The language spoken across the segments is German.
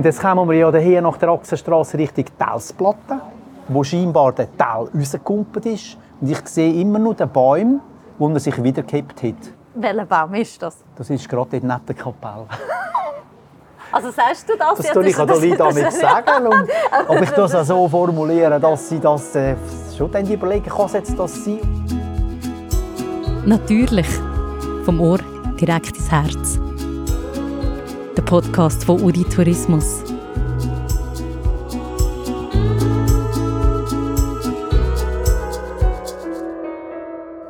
Und jetzt kommen wir ja hier nach der Achsenstraße Richtung Telsplatte, wo scheinbar der Tal rausgekumpelt ist. Und ich sehe immer noch den Baum, wo er sich wiedergekippt hat. Welcher Baum ist das? Das ist gerade dort neben der Kapelle. Also sagst du das? Das Ja, tue ich an den Leuten damit sagen. Und ob ich das auch so formuliere, dass sie das äh, schon dann überlegen, kann jetzt das sein? Natürlich. Vom Ohr direkt ins Herz. Podcast von Udi Tourismus.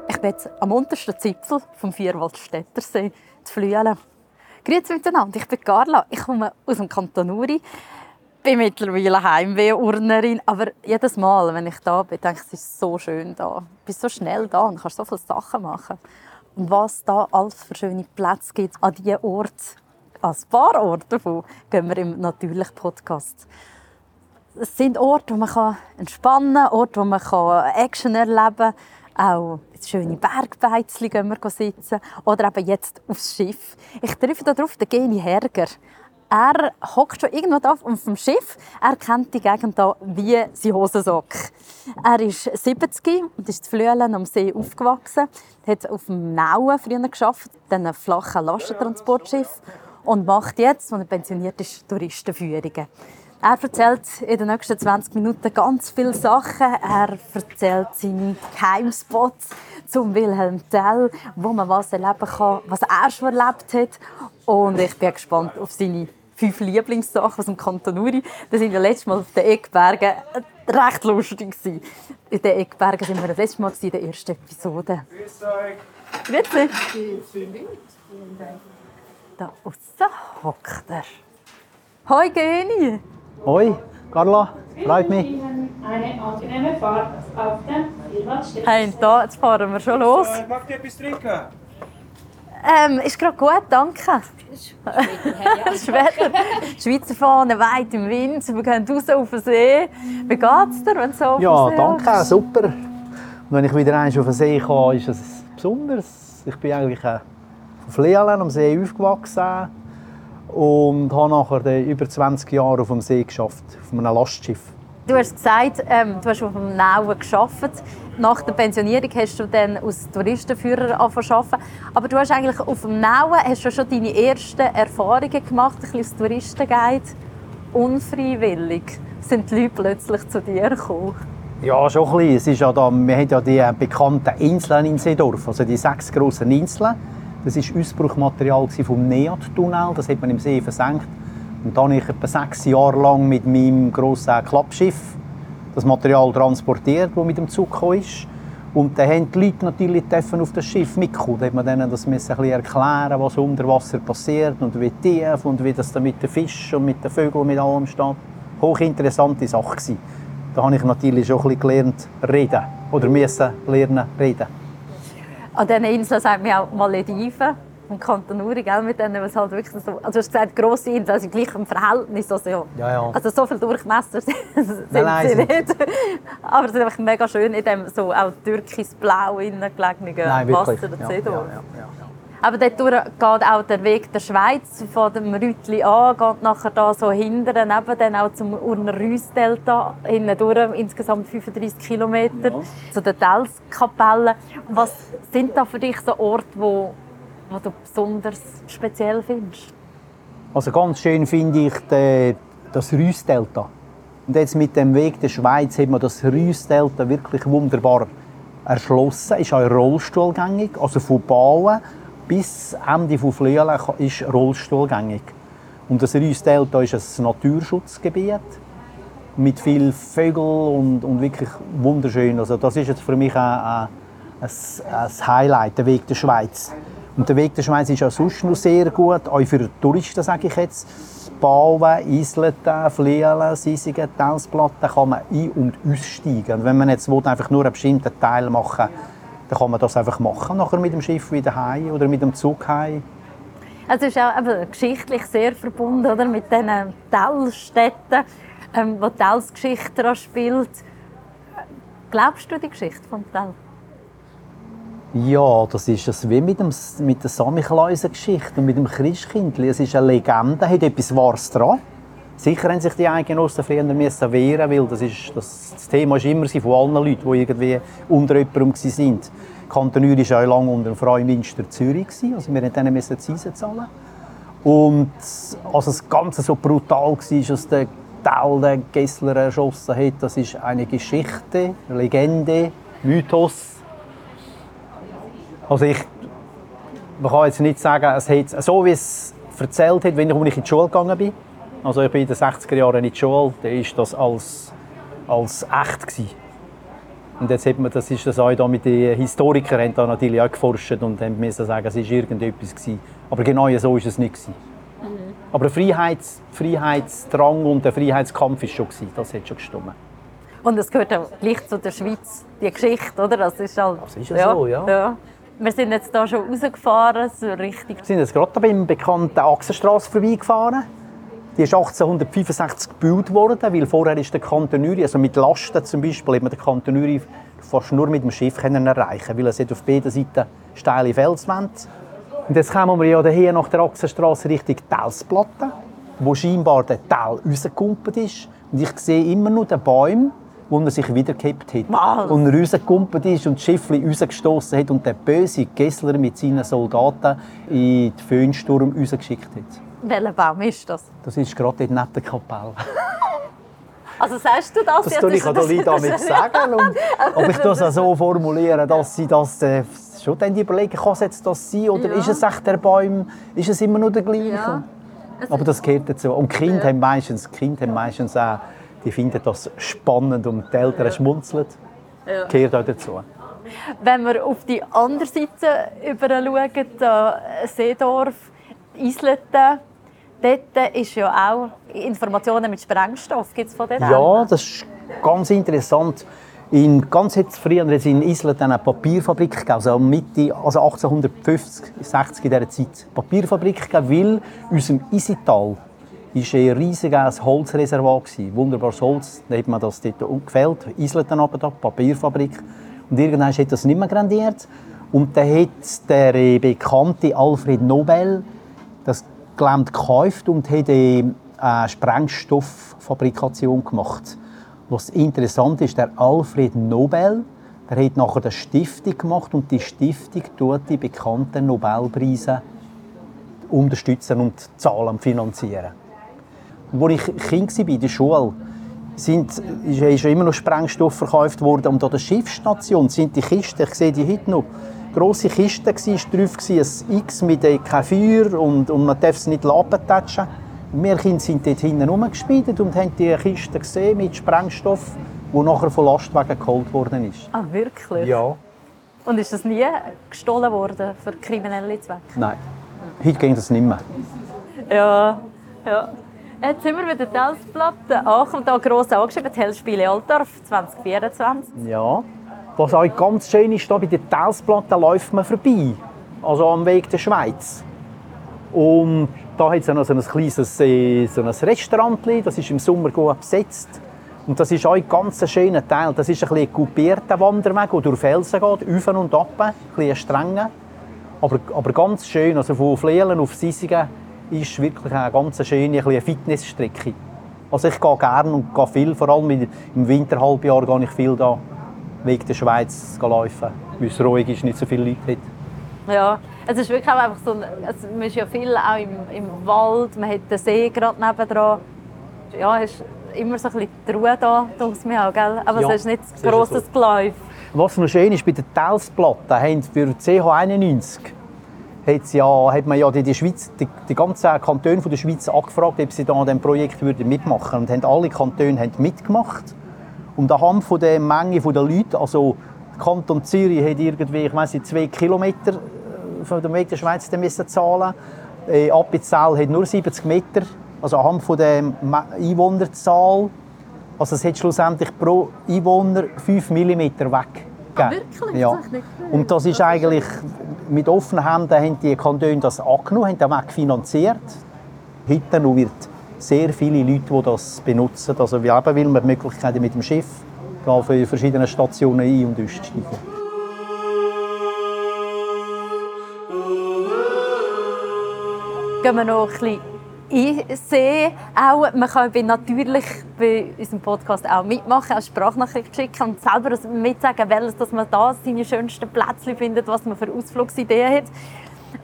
Ich bin jetzt am untersten Zipfel vom Vierwaldstättersee zu Flüelen. Grüezi miteinander, ich bin Carla. Ich komme aus dem Kanton Uri. bin mittlerweile Heimweh-Urnerin, aber jedes Mal, wenn ich da bin, denke ich, es ist so schön da. Du bist so schnell da und kannst so viele Sachen machen. Und was da alles für schöne Plätze gibt an diesen Orten, an ein paar Orte davon, gehen wir im natürlichen Podcast. Es sind Orte, wo man entspannen kann, Orte, wo man Action erleben kann. Auch schöne Bergbeizli gehen wir sitzen. Oder eben jetzt aufs Schiff. Ich treffe darauf den Geni Herger. Er hockt schon irgendwo auf dem Schiff. Er kennt die Gegend hier wie sein Hosensock. Er ist 70 und ist in Flüelen am See aufgewachsen. Er hat auf dem Nauen früher geschafft, einem flachen Lastentransportschiff und macht jetzt, als er pensioniert ist, Touristenführungen. Er erzählt in den nächsten 20 Minuten ganz viele Sachen. Er erzählt seine Geheimspots zum Wilhelm Tell, wo man was erleben kann, was er schon erlebt hat. Und ich bin gespannt auf seine fünf Lieblingssachen aus dem Kanton Uri. Das sind ja letztes Mal auf den Eckbergen recht lustig. In den Eckbergen sind wir das letzte Mal in der ersten Episode. Grüß euch. Grüezi. Da außen hockt er. Hoi Geni. Hoi, Carla, freut mich. Eine angenehme Fahrt auf dem. Hey, da, jetzt fahren wir schon los. So, mag ihr etwas trinken? Ähm, ist gerade gut, danke. Das Wetter. Die Schweizer Fahne weit im Wind. Wir gehen raus auf den See. Wie geht's dir, wenn du so auf Ja, den See danke, super. Und wenn ich wieder einmal auf den See kann, ist es besonders. Ich bin eigentlich äh, von Flealen am See aufgewachsen und habe nachher über 20 Jahre auf dem See geschafft, auf einem Lastschiff. Du hast gesagt, ähm, du hast auf dem Nauen gearbeitet. Nach der Pensionierung hast du dann als Touristenführer angefangen. Aber du hast eigentlich auf dem Nauen hast du schon deine ersten Erfahrungen gemacht, ein bisschen als Touristenguide. Unfreiwillig sind die Leute plötzlich zu dir gekommen. Ja, schon ein bisschen. Es ist ja da, wir haben ja die bekannten Inseln in Seedorf, also die sechs grossen Inseln. Das war Ausbruchmaterial vom Neat-Tunnel, das hat man im See versenkt. Und dann habe ich etwa sechs Jahre lang mit meinem grossen Klappschiff das Material transportiert, das mit dem Zug ist. Und dann haben die Leute natürlich auf das Schiff mitkommen. Da hat man denen das ein bisschen erklären, was unter Wasser passiert und wie tief und wie das da mit den Fischen und mit den Vögeln und mit allem steht. Hochinteressante Sache. Da habe ich natürlich schon ein bisschen gelernt reden oder müssen lernen reden. An diesen Inseln sagt man auch Malediven. Im Kanton Uri, gell, mit denen, was halt wirklich so, also du hast gesagt, grosse Inseln, also gleich im Verhältnis, also ja. Ja, ja. Also so viel Durchmesser sind Nein, nein, sie sind- nicht. Aber sie sind einfach mega schön in dem so auch türkisblau innen gelegenen Nein, wirklich. Wasser der Ja, Zedorf. ja, ja, ja, ja. Aber dort geht auch der Weg der Schweiz von dem Rütli an, geht nachher da so hinten, neben dann auch zum Urner Rüssdelta, hinten durch, insgesamt 35 Kilometer, zu den Telskapellen. Was sind da für dich so Orte, wo, wo du besonders speziell findest? Also ganz schön finde ich den, das Rüssdelta. Und jetzt mit dem Weg der Schweiz hat man das Rüssdelta wirklich wunderbar erschlossen. Ist auch rollstuhlgängig, also von Bauen bis Ende von Flüelen ist rollstuhlgängig. Und das Rüssdelta ist ein Naturschutzgebiet mit vielen Vögeln und, und wirklich wunderschön. Also das ist jetzt für mich ein, ein, ein Highlight, der Weg der Schweiz. Und der Weg der Schweiz ist auch sonst noch sehr gut, auch für Touristen, sage ich jetzt. Bauen, Isleten, Flielen, Sisigen, Telsplatten kann man ein- und aussteigen. Und wenn man jetzt will, einfach nur einen bestimmten Teil machen dann kann man das einfach machen, nachher mit dem Schiff wieder heim oder mit dem Zug heim. Also es ist auch eben geschichtlich sehr verbunden oder, mit diesen Tellstädten, ähm, wo Tells Geschichte spielt. Glaubst du die Geschichte von Tell? Ja, das ist es wie mit, dem, mit der Samichlaisen-Geschichte und mit dem Christkindli. Es ist eine Legende, hat etwas Wahres dran. Sicher haben sich die Eidgenossen früher müssen wehren, weil das, ist, das, das Thema war immer von allen Leuten, die irgendwie unter jemandem waren. Kanton Uri war ja lange unter dem Freimünster Zürich, also wir mussten denen Zinsen zahlen. Und als das Ganze so brutal war, dass der Teil den Gessler erschossen hat, das ist eine Geschichte, eine Legende, Mythos. Also ich, man kann jetzt nicht sagen, es hat, so wie es erzählt hat, wenn ich in die Schule gegangen bin, also ich bin in den 60er Jahren in die Schule, dann war das als, als echt. Gewesen. Und jetzt hat man, das ist das auch da mit den Historikern haben da natürlich auch geforscht und haben müssen sagen, es war irgendetwas gewesen. Aber genau so war es nicht gewesen. Mhm. Aber der Freiheits, Freiheitsdrang und der Freiheitskampf war schon gewesen. Das hat schon gestimmt. Und es gehört auch gleich zu der Schweiz, die Geschichte, oder? Das ist halt, das ist ja, so, ja. ja. Wir sind jetzt hier schon rausgefahren, so richtig. Wir sind jetzt gerade beim bekannten Achsenstraße vorbeigefahren. Die ist 1865 gebaut worden, weil vorher ist der Kanton Uri, also mit Lasten zum Beispiel, hat man den Kanton Uri fast nur mit dem Schiff können erreichen weil es hat auf beiden Seiten steile Felswände. Und jetzt kommen wir ja hier nach der Achsenstraße Richtung Telsplatte, wo scheinbar der Teil rausgekumpelt ist. Und ich sehe immer noch den Bäume, wo er sich wiedergekippt hat. Wow. Und er rausgekumpelt ist und das Schiff rausgestoßen hat und der böse Gessler mit seinen Soldaten in den Föhnsturm rausgeschickt hat. Welcher Baum ist das? Das ist gerade neben der Kapelle. Also sagst du das? Das tue ich das, nicht damit sagen. Und, ob ich das so formuliere, dass sie das äh, schon dann überlegen, kann es jetzt das sein oder ja. ist es echt der Baum, ist es immer nur der gleiche? Ja. Aber das gehört dazu. Und Kinder ja. haben meistens, Kinder haben meistens auch, die finden das spannend und die Eltern ja. schmunzeln. Ja. Gehört auch dazu. Wenn wir auf die andere Seite über schauen, Seedorf, Isleten, Dort ist ja auch Informationen mit Sprengstoff. Gibt es von denen Ja, das ist ganz interessant. In ganz früher hat es in Island eine Papierfabrik gegeben, also Mitte, also 1850, 60 in dieser Zeit. Papierfabrik gegeben, weil in unserem Isital ist ein riesiges Holzreservat gewesen. Wunderbares Holz, da hat man das dort umgefällt. Island dann aber da, Papierfabrik. Und irgendwann hat das nicht mehr grandiert. Und dann hat der bekannte Alfred Nobel Gelände gekauft und hat eine Sprengstofffabrikation gemacht. Was interessant ist, der Alfred Nobel, der hat nachher eine Stiftung gemacht und die Stiftung tut die bekannten Nobelpreise unterstützen und zahlen finanzieren. Als ich Kind war in der Schule, sind, ist immer noch Sprengstoff verkauft worden und an der Schiffsstation sind die Kisten, ich sehe die heute noch, grosse Kiste war drauf, ein X mit kein Feuer und, und man darf es nicht abtatschen. Wir Kinder sind dort hinten rumgespielt und haben die Kiste gesehen mit Sprengstoff, die nachher von Lastwagen geholt worden ist. Ah, wirklich? Ja. Und ist das nie gestohlen worden für kriminelle Zwecke? Nein, heute ging das nicht mehr. Ja, ja. Jetzt sind wir bei der Telsplatte angekommen, da gross angeschrieben, Telsspiele Altdorf 2024. Ja. Was auch ganz schön ist, da bei der Telsplatte läuft man vorbei. Also am Weg der Schweiz. Und da hat es noch so ein kleines äh, so ein Restaurant, das ist im Sommer gut besetzt. Und das ist auch ein ganz schöner Teil. Das ist ein, ein kupierter Wanderweg, der durch Felsen geht, auf und ab, ein bisschen streng. Aber, aber ganz schön. Also von Flehlen auf Sisigen ist wirklich eine ganz schöne eine Fitnessstrecke. Also ich gehe gerne und gehe viel, vor allem im Winterhalbjahr gehe ich viel da Weg der Schweiz laufen, weil es ruhig ist, nicht so viele Leute hat. Ja, es ist wirklich einfach so, also man ist ja viel auch im, im Wald, man hat den See gerade nebendran. Ja, es ist immer so ein bisschen die Ruhe da, denke mir auch, gell? aber ja, es ist nicht ein grosses so. Geläuf. Was noch schön ist, bei den Telsplatten haben für CH91 hat, ja, hat man ja die, die, Schweiz, die, die ganzen Kantone von der Schweiz angefragt, ob sie da an diesem Projekt würden mitmachen würden. Und haben alle Kantone haben mitgemacht. Und anhand von der Menge der Leute, also der Kanton Zürich hat irgendwie, ich weiss nicht, zwei Kilometer äh, von dem Weg der Schweiz müssen zahlen. Äh, Appenzell hat nur 70 Meter, also anhand von der Einwohnerzahl. Also es hat schlussendlich pro Einwohner 5 mm weg. Ah, wirklich? Ja. Und das ist eigentlich, mit offenen Händen haben die Kantone das angenommen, haben den Weg finanziert. Heute noch wird sehr viele Leute, die das benutzen. Also wir haben weil wir die Möglichkeit mit dem Schiff da für verschiedene Stationen ein- und aussteigen. Gehen wir noch ein bisschen ich sehe auch, man kann natürlich bei unserem Podcast auch mitmachen, auch Sprachnachrichten schicken und selber mitsagen, welches, dass man da seine schönsten Plätzchen findet, was man für Ausflugsideen hat.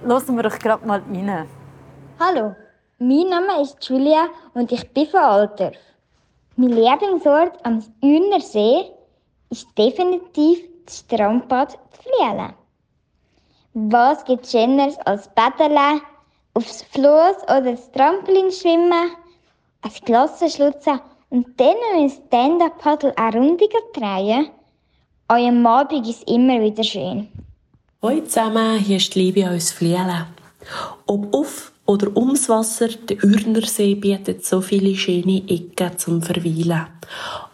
Lassen wir doch gerade mal rein. Hallo, mein Name ist Julia und ich bin von Altdorf. Mein Lieblingsort am Ürner See ist definitiv das Strandbad Flielen. Was gibt Schöneres als Baden, aufs Floß oder das Trampolin schwimmen, ein Glas schlutzen und dann mit dem Stand-Up-Paddle eine Runde drehen? Eurem Abend ist immer wieder schön. Hallo zusammen, hier ist die Liebe aus Flielen. Ob auf oder ums Wasser, der Ürnersee bietet so viele schöne Ecken zum Verweilen.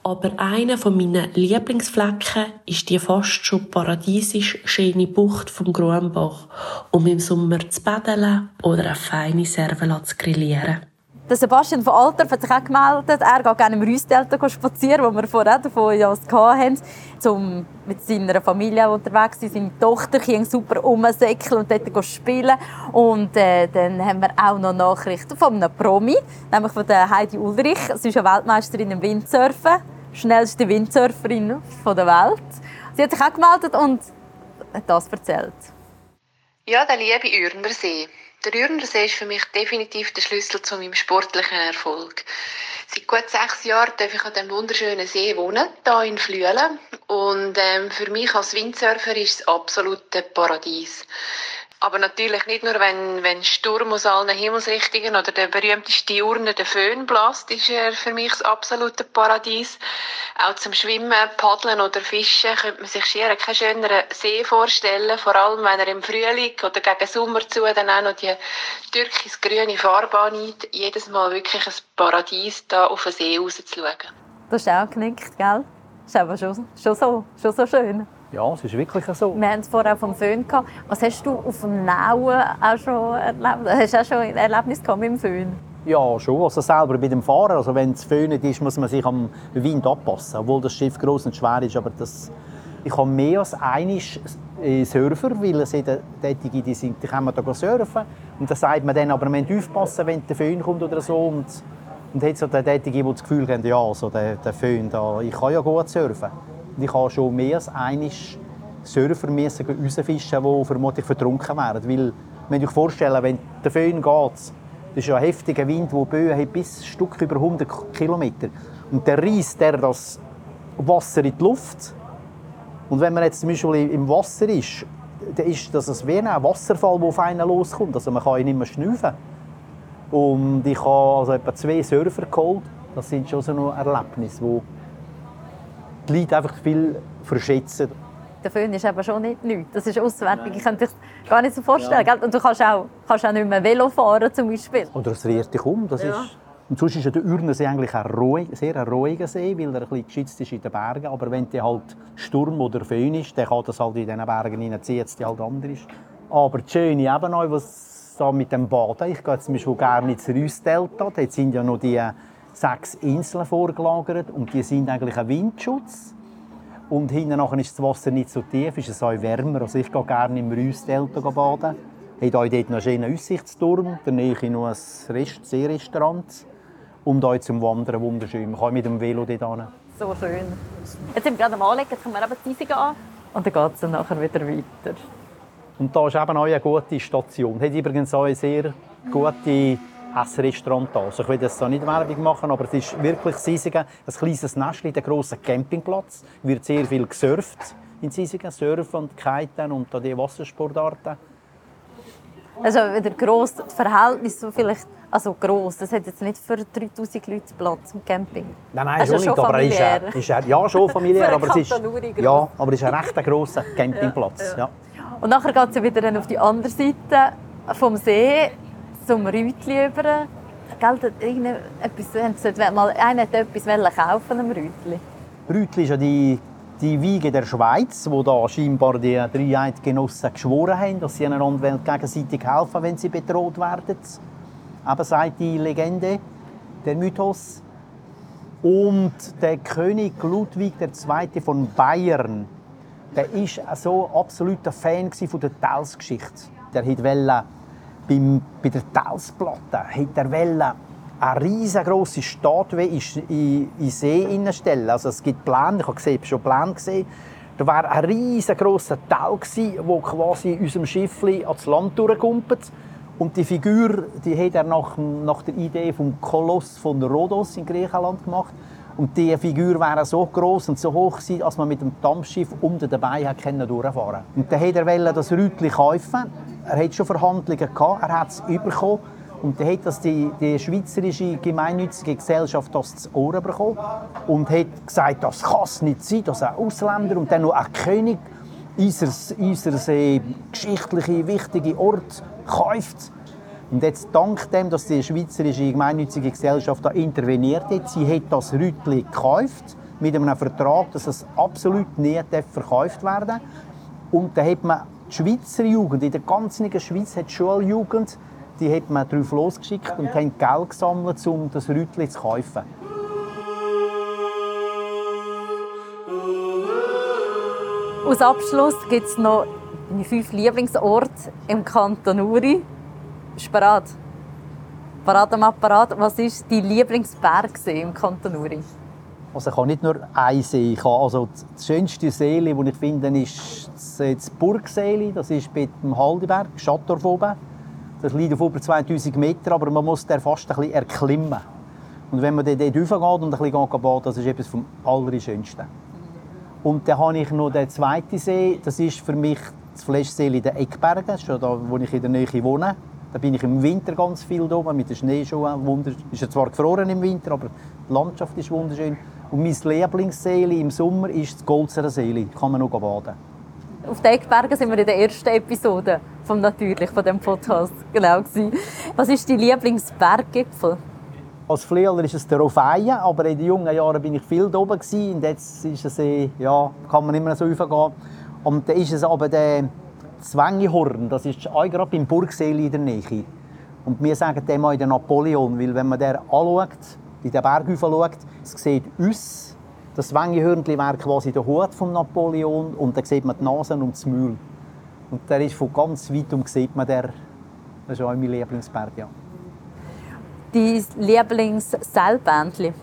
Aber einer von meinen Lieblingsflecken ist die fast schon paradiesisch schöne Bucht vom Gruambach, um im Sommer zu baden oder eine feine Serve zu grillieren. Der Sebastian von Alter hat sich auch gemeldet. Er geht gerne im Reusdelta spazieren, wo wir vorher davon ja hatten, um mit seiner Familie unterwegs zu sein. Seine Tochter ging super rumsäckeln und dort spielen. Und äh, dann haben wir auch noch Nachrichten von einem Promi, nämlich von Heidi Ulrich. Sie ist eine Weltmeisterin im Windsurfen, schnellste Windsurferin der Welt. Sie hat sich auch gemeldet und hat das erzählt. Ja, der liebe Ürnersee. Der Ürnersee ist für mich definitiv der Schlüssel zu meinem sportlichen Erfolg. Seit gut sechs Jahren darf ich an diesem wunderschönen See wohnen, hier in Flüelen. Und ähm, für mich als Windsurfer ist es absolute Paradies. Aber natürlich nicht nur, wenn, wenn Sturm aus allen Himmelsrichtungen oder der berühmteste Urne, der Föhn, blast, ist er für mich das absolute Paradies. Auch zum Schwimmen, Paddeln oder Fischen könnte man sich schier keinen schöneren See vorstellen. Vor allem, wenn er im Frühling oder gegen Sommer zu dann auch noch die türkis-grüne Farbe annimmt. Jedes Mal wirklich ein Paradies, da auf den See rauszuschauen. Du hast auch genickt, gell? Das ist aber schon, schon, so, schon so schön. Ja, es ist wirklich so. Wir haben es vorher vom Föhn gehabt. Was hast du auf dem Nauen auch schon erlebt? Hast du auch schon ein Erlebnis mit dem Föhn? Ja, schon. Also selber bei dem Fahrer. Also wenn es föhnt ist, muss man sich am Wind anpassen. Obwohl das Schiff groß und schwer ist. Aber das, ich habe mehr als einen Surfer, weil es Tätige, die sind, die kommen da surfen. Und dann sagt man dann, aber man muss aufpassen, wenn der Föhn kommt oder so. Und, und hat so der Tätige, die das Gefühl haben, ja, also der, der Föhn, da, ich kann ja gut surfen. Ich habe schon mehr als einen Surfer rausfischen, die vermutlich vertrunken wären. Weil, wenn du dir vorstellen, wenn der Föhn geht, das ist ja ein heftiger Wind, der Böen hat bis Stück über 100 km. Und der reißt der das Wasser in die Luft. Und wenn man jetzt zum Beispiel im Wasser ist, dann ist das wie ein Wasserfall, der auf einen loskommt. Also man kann ihn nicht mehr schnüffeln. Und ich habe also etwa zwei Surfer geholt. Das sind schon so Erlebnisse, die die Leute einfach viel verschätzen. Der Föhn ist aber schon nicht nichts. Das ist auswärtig. Ich kann dir gar nicht so vorstellen. Ja. Und du kannst auch, kannst auch nicht mehr Velo fahren zum Beispiel. Oder es rührt dich um. Das ja. ist, und sonst ist der Urnersee eigentlich ein ruhig, sehr ein ruhiger See, weil er ein bisschen geschützt ist in den Bergen. Aber wenn der halt Sturm oder Föhn ist, dann kann das halt in diesen Bergen hineinziehen, jetzt die halt anders ist. Aber das Schöne eben auch, was da mit dem Baden, ich gehe zum Beispiel gerne ins Rüssdelta, dort sind ja noch die sechs Inseln vorgelagert und die sind eigentlich ein Windschutz. Und hinten ist das Wasser nicht so tief, ist es auch wärmer. Also ich gehe gerne im Rüssdelta baden. Ich habe dort noch einen schönen Aussichtsturm, daneben noch ein Rest Seerestaurant. Und hier zum Wandern wunderschön. Man kann mit dem Velo dort hin. So schön. Jetzt sind wir gerade am Anlegen, jetzt kommen wir eben die Eisige an. Und dann geht es dann nachher wieder weiter. Und da ist eben auch eine gute Station. Hat übrigens auch eine sehr gute Essrestaurant da. Also ich will das so nicht Werbung machen, aber es ist wirklich Sisigen, ein kleines Nestchen, der grossen Campingplatz. Es wird sehr viel gesurft in Sisigen, Surfen und Kiten und die Wassersportarten. Also wieder gross, das Verhältnis so vielleicht, also gross, das hat jetzt nicht für 3000 Leute Platz im Camping. Nein, nein, also schon nicht, aber ist, er, ist er, ja, schon familiär, aber es ist, ja, aber es ist ein recht grosser Campingplatz. Ja, ja. Und nachher geht es wieder auf die andere Seite vom See zum Rütli über. Einer hat etwas kaufen am Rütli. Rütli ist ja die, die Wiege der Schweiz, wo da scheinbar die drei Eidgenossen geschworen haben, dass sie einander gegenseitig helfen wenn sie bedroht werden. Eben sagt die Legende, der Mythos. Und der König Ludwig II. von Bayern, der ist so absoluter Fan von der Telsgeschichte. Der wollte Beim, bei der Telsplatte hat er wollte eine riesengroße Statue in in See stellen. Also es gibt Pläne, ich habe gesehen, schon Pläne gesehen. Da war ein riesengroßer Teil wo quasi unserem Schiffli ans Land durchgumpelt. Und die Figur, die hat er nach, nach der Idee vom Koloss von Rhodos in Griechenland gemacht. Und diese Figur wäre so groß und so hoch dass man mit dem Dampfschiff unter dabei durchfahren konnte. Und dann wollte er das Rütli kaufen. Er hatte schon Verhandlungen gehabt, er hat es bekommen. Und dann hat das die, die schweizerische gemeinnützige Gesellschaft das zu Ohren bekommen und hat gesagt, das kann es nicht sein, dass ein Ausländer und dann noch ein König unser, unser äh, geschichtliche wichtige Ort kauft. Und jetzt dank dem, dass die schweizerische gemeinnützige Gesellschaft da interveniert hat, sie hat das Rütli gekauft mit einem Vertrag, dass es absolut nie verkauft werden Und da hat man Schweizer Jugend, in der ganzen Schweiz hat die Schuljugend die hat man darauf losgeschickt und haben Geld gesammelt, um das Rütli zu kaufen. Als Abschluss gibt es noch meine fünf Lieblingsorte im Kanton Uri. Bist du bereit? Parat am Apparat. Was war dein Lieblingsberg im Kanton Uri? Also ich habe nicht nur ein See. Ich habe also das schönste Seele, das ich finde, ist das Burgseeli. Das ist bei dem Haldiberg, Schattorf oben. Das liegt auf über 2000 Meter, aber man muss den fast ein bisschen erklimmen. Und wenn man dort raufgeht und ein bisschen baden, das ist etwas vom Allerschönsten. Und dann habe ich noch den zweiten See, das ist für mich das Fleschsee in den Eckbergen, schon da, wo ich in der Nähe wohne. Da bin ich im Winter ganz viel oben mit den Schneeschuhen. Wunder ist zwar gefroren im Winter, aber die Landschaft ist wunderschön. Und mein Lieblingssee im Sommer ist das Golzerer See. Da kann man noch baden. Auf den Eckbergen sind wir in der ersten Episode vom Natürlich von dem Podcast genau. Was ist dein Lieblingsberggipfel? Als Flieger ist es der Rofeien, aber in den jungen Jahren bin ich viel oben gewesen. und jetzt ist es, eh, ja, kann man immer so raufgehen. Und dann ist es aber der Zwängihorn, das ist gerade beim Burgseel in der Nähe. Und wir sagen dem auch der Napoleon, weil wenn man der anschaut, in den Berg schaut, es sieht uns das Wengehörnchen wäre quasi der Hut von Napoleon und dann sieht man die Nase und das Mühl. Und der ist von ganz weit um sieht man der. Das ist auch mein Lieblingsberg, ja. Dein Lieblingsseilbändchen?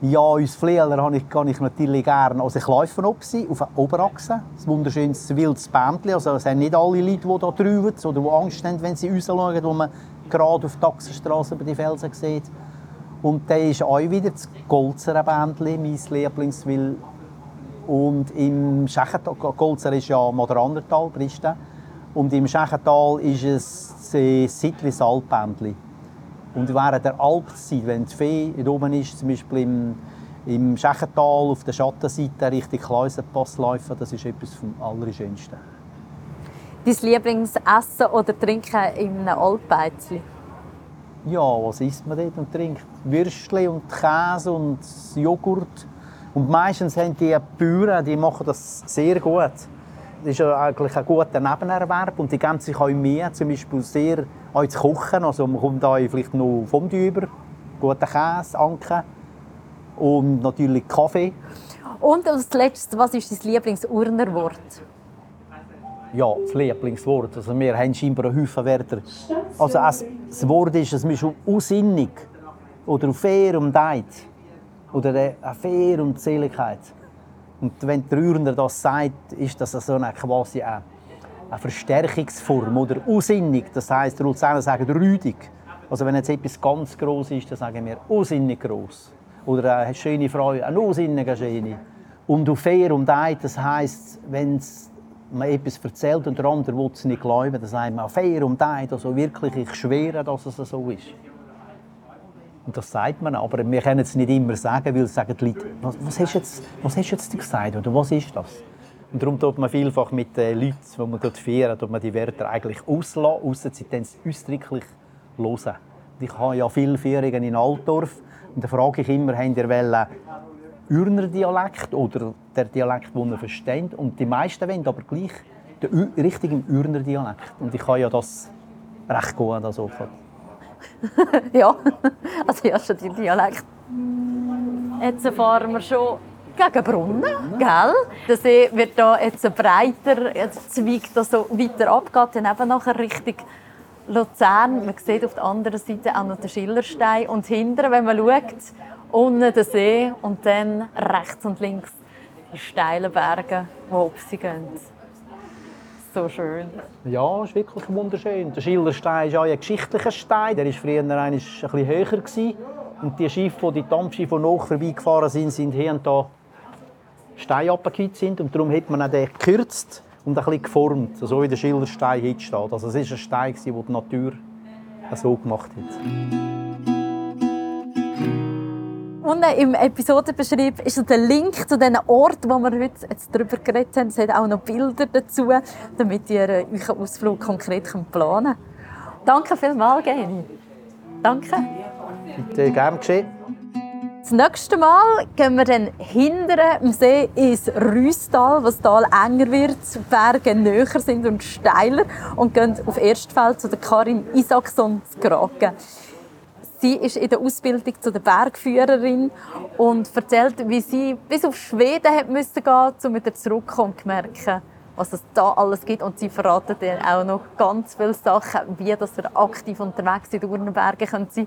Ja, uns Flieler kann ich, kann ich natürlich gerne. Also ich laufe auf sie, auf Oberachse. Ein wunderschönes wildes Bändchen. Also es sind nicht alle Leute, die hier drüben oder die Angst haben, wenn sie rausschauen, wo man gerade auf der Taxenstraße über die Felsen sieht. Und dann ist auch wieder das Golzerer Bändli, mein Lieblingswill. Und im Schächental, Golzer ist ja Moderandertal, Bristen. Und im Schächental ist es das Sittlis Alpbändli. Und während der Alpzeit, wenn die Fee oben ist, zum Beispiel im, im Schächental auf der Schattenseite Richtung Klausenpass laufen, das ist etwas vom Allerschönsten. Dein Lieblingsessen oder Trinken in einem Alpbeizli? Ja, was isst man dort und trinkt? Würstchen und Käse und Joghurt. Und meistens haben die Bauern, die machen das sehr gut. Das ist eigentlich ein guter Nebenerwerb und die geben sich auch mehr, zum Beispiel sehr auch zu kochen. Also man kommt da vielleicht noch Fondue über, guten Käse, Anke und natürlich Kaffee. Und als letztes, was ist dein Lieblingsurnerwort? Ja, das Lieblingswort. Also wir haben scheinbar einen Haufen Wörter. Also das Wort ist, es ist unsinnig oder fair und deit oder eine fair und Seligkeit. Und wenn der Rührender das sagt, ist das so eine, quasi eine, eine Verstärkungsform oder unsinnig. Das heisst, die Luzerner sagen rüdig. Also wenn jetzt etwas ganz groß ist, dann sagen wir unsinnig groß. Oder eine schöne Frau, eine unsinnige schöne. Und auf fair und deit, das heisst, wenn es man etwas erzählt und der andere will es nicht glauben, dann sagt man, fair und dein, also wirklich, ich schwöre, dass es so ist. Und das sagt man, aber wir können es nicht immer sagen, weil sagen die Leute, was, was, hast, jetzt, was hast jetzt gesagt oder was ist das? Und darum tut man vielfach mit den Leuten, die man dort feiern, tut man die Wörter eigentlich auslassen, ausser sie dann ausdrücklich hören. Ich habe ja viele Feierungen in Altdorf und da frage ich immer, haben ihr Ürner Dialekt oder der Dialekt, den er versteht. Und die meisten wollen aber gleich den richtigen Ürner Dialekt. Und ich kann ja das recht gut. Also. ja, also ja, schon den Dialekt. Jetzt fahren wir schon gegen Brunnen, gell? Der See wird da jetzt breiter, jetzt zweigt das so weiter ab, geht dann eben nachher Richtung Luzern. Man sieht auf der anderen Seite auch noch den Schillerstein. Und hinten, wenn man schaut, unten den See und dann rechts und links die steilen Berge, die auf sie gehen. So schön. Ja, ist wirklich wunderschön. Der Schillerstein ist auch ein geschichtlicher Stein. Der war früher ein bisschen höher. Und die Schiffe, die Dampfschiffe, die nach vorbeigefahren sind, sind hier und da Steine abgekippt sind. Und darum hat man den gekürzt und ein bisschen geformt, so wie der Schillerstein heute steht. Also es ist ein Stein, den die Natur so gemacht hat. Unten im Episodenbeschrieb ist der Link zu diesen Orten, wo wir heute jetzt darüber geredet haben. Es hat auch noch Bilder dazu, damit ihr äh, euren Ausflug konkret planen könnt. Danke vielmals, Geni. Danke. Bitte, gern geschehen. Das nächste Mal gehen wir dann hinter dem See ins Rüstal, was Tal enger wird, die Berge näher sind und steiler und gehen auf Erstfeld zu der Karin Isaacson zu Graken. Sie ist in der Ausbildung zu der Bergführerin und erzählt, wie sie bis auf Schweden hat müssen gehen, um wieder zurückzukommen und merken, was es da alles gibt. Und sie verraten dann auch noch ganz viele Sachen, wie dass ihr aktiv unterwegs in den Urnenbergen könnt. Sie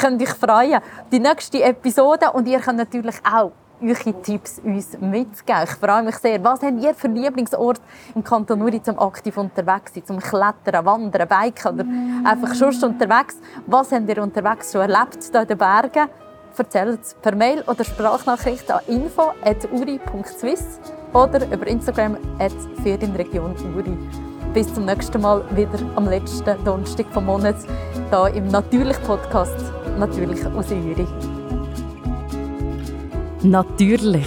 könnt euch freuen. Die nächste Episode und ihr könnt natürlich auch eure Tipps uns mitzugeben. Ich freue mich sehr. Was habt ihr für Lieblingsort im Kanton Uri zum aktiv unterwegs sein, zum Klettern, Wandern, Biken oder einfach schon unterwegs? Was habt ihr unterwegs schon erlebt hier in den Bergen? Erzählt es per Mail oder Sprachnachricht an info.uri.swiss oder über Instagram at Ferienregion Uri. Bis zum nächsten Mal wieder am letzten Donnerstag vom Monat hier im Natürlich Podcast «Natürlich aus Uri». Natürlich.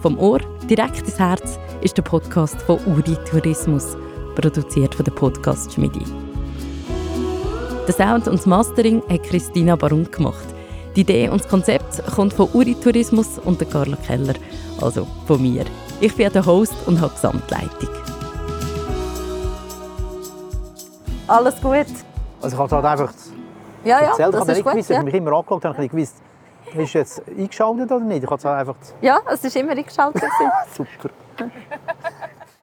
Vom Ohr direkt ins Herz ist der Podcast von Uri Tourismus, produziert von der Podcast Schmidi. Der Sound und das Mastering hat Christina Barum gemacht. Die Idee und das Konzept kommt von Uri Tourismus und der Carla Keller, also von mir. Ich bin der Host und habe die Gesamtleitung. Alles gut? Also ich habe halt einfach Ja, ja, erzählt, ich das habe ist nicht gut. gewusst, ich Ja. habe mich immer angeschaut, habe nicht gewusst, hast du jetzt eingeschaltet oder nicht? Ich habe einfach ja, es ist immer eingeschaltet. super.